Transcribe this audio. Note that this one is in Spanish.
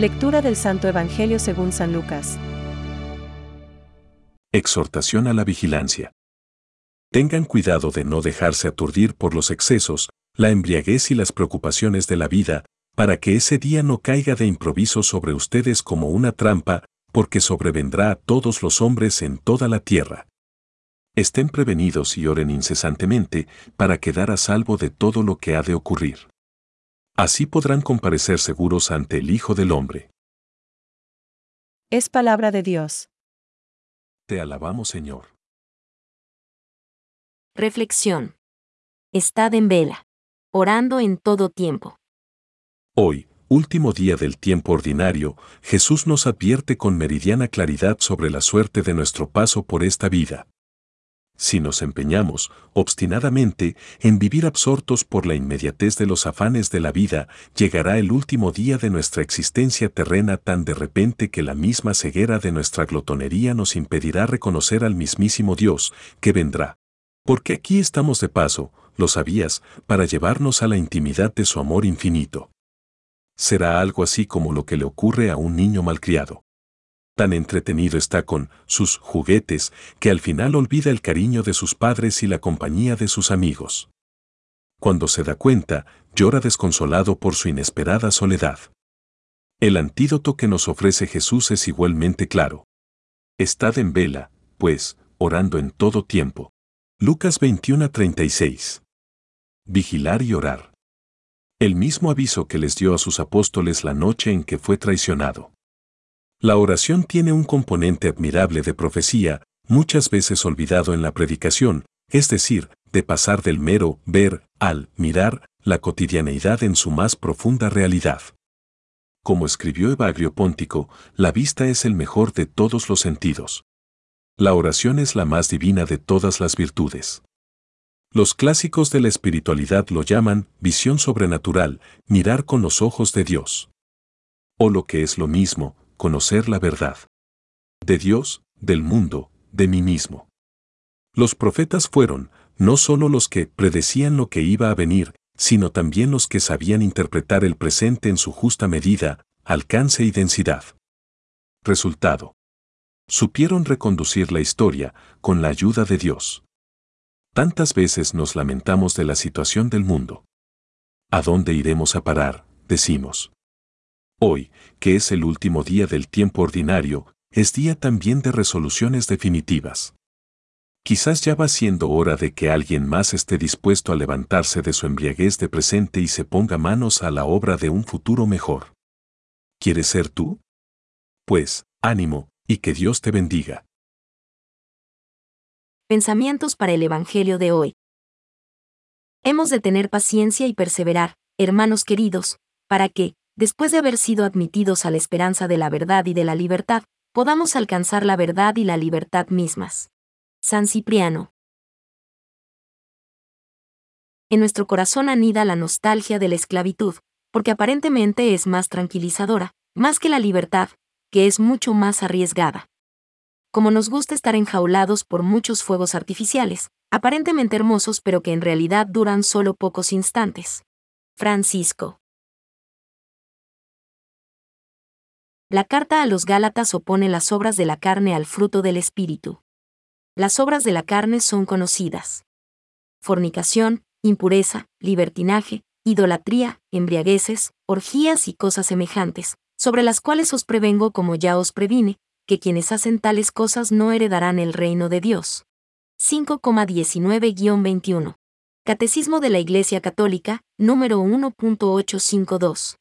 Lectura del Santo Evangelio según San Lucas. Exhortación a la vigilancia. Tengan cuidado de no dejarse aturdir por los excesos, la embriaguez y las preocupaciones de la vida, para que ese día no caiga de improviso sobre ustedes como una trampa, porque sobrevendrá a todos los hombres en toda la tierra. Estén prevenidos y oren incesantemente para quedar a salvo de todo lo que ha de ocurrir. Así podrán comparecer seguros ante el Hijo del Hombre. Es palabra de Dios. Te alabamos, Señor. Reflexión. Estad en vela, orando en todo tiempo. Hoy, último día del tiempo ordinario, Jesús nos advierte con meridiana claridad sobre la suerte de nuestro paso por esta vida. Si nos empeñamos, obstinadamente, en vivir absortos por la inmediatez de los afanes de la vida, llegará el último día de nuestra existencia terrena tan de repente que la misma ceguera de nuestra glotonería nos impedirá reconocer al mismísimo Dios, que vendrá. Porque aquí estamos de paso, lo sabías, para llevarnos a la intimidad de su amor infinito. Será algo así como lo que le ocurre a un niño malcriado tan entretenido está con sus juguetes que al final olvida el cariño de sus padres y la compañía de sus amigos. Cuando se da cuenta, llora desconsolado por su inesperada soledad. El antídoto que nos ofrece Jesús es igualmente claro. Estad en vela, pues, orando en todo tiempo. Lucas 21:36. Vigilar y orar. El mismo aviso que les dio a sus apóstoles la noche en que fue traicionado. La oración tiene un componente admirable de profecía, muchas veces olvidado en la predicación, es decir, de pasar del mero ver al mirar la cotidianeidad en su más profunda realidad. Como escribió Evagrio Póntico, la vista es el mejor de todos los sentidos. La oración es la más divina de todas las virtudes. Los clásicos de la espiritualidad lo llaman visión sobrenatural, mirar con los ojos de Dios. O lo que es lo mismo, conocer la verdad. De Dios, del mundo, de mí mismo. Los profetas fueron, no solo los que predecían lo que iba a venir, sino también los que sabían interpretar el presente en su justa medida, alcance y densidad. Resultado. Supieron reconducir la historia con la ayuda de Dios. Tantas veces nos lamentamos de la situación del mundo. ¿A dónde iremos a parar? decimos. Hoy, que es el último día del tiempo ordinario, es día también de resoluciones definitivas. Quizás ya va siendo hora de que alguien más esté dispuesto a levantarse de su embriaguez de presente y se ponga manos a la obra de un futuro mejor. ¿Quieres ser tú? Pues, ánimo, y que Dios te bendiga. Pensamientos para el Evangelio de hoy. Hemos de tener paciencia y perseverar, hermanos queridos, para que, después de haber sido admitidos a la esperanza de la verdad y de la libertad, podamos alcanzar la verdad y la libertad mismas. San Cipriano. En nuestro corazón anida la nostalgia de la esclavitud, porque aparentemente es más tranquilizadora, más que la libertad, que es mucho más arriesgada. Como nos gusta estar enjaulados por muchos fuegos artificiales, aparentemente hermosos pero que en realidad duran solo pocos instantes. Francisco. La carta a los Gálatas opone las obras de la carne al fruto del Espíritu. Las obras de la carne son conocidas. Fornicación, impureza, libertinaje, idolatría, embriagueces, orgías y cosas semejantes, sobre las cuales os prevengo como ya os previne, que quienes hacen tales cosas no heredarán el reino de Dios. 5,19-21. Catecismo de la Iglesia Católica, número 1.852.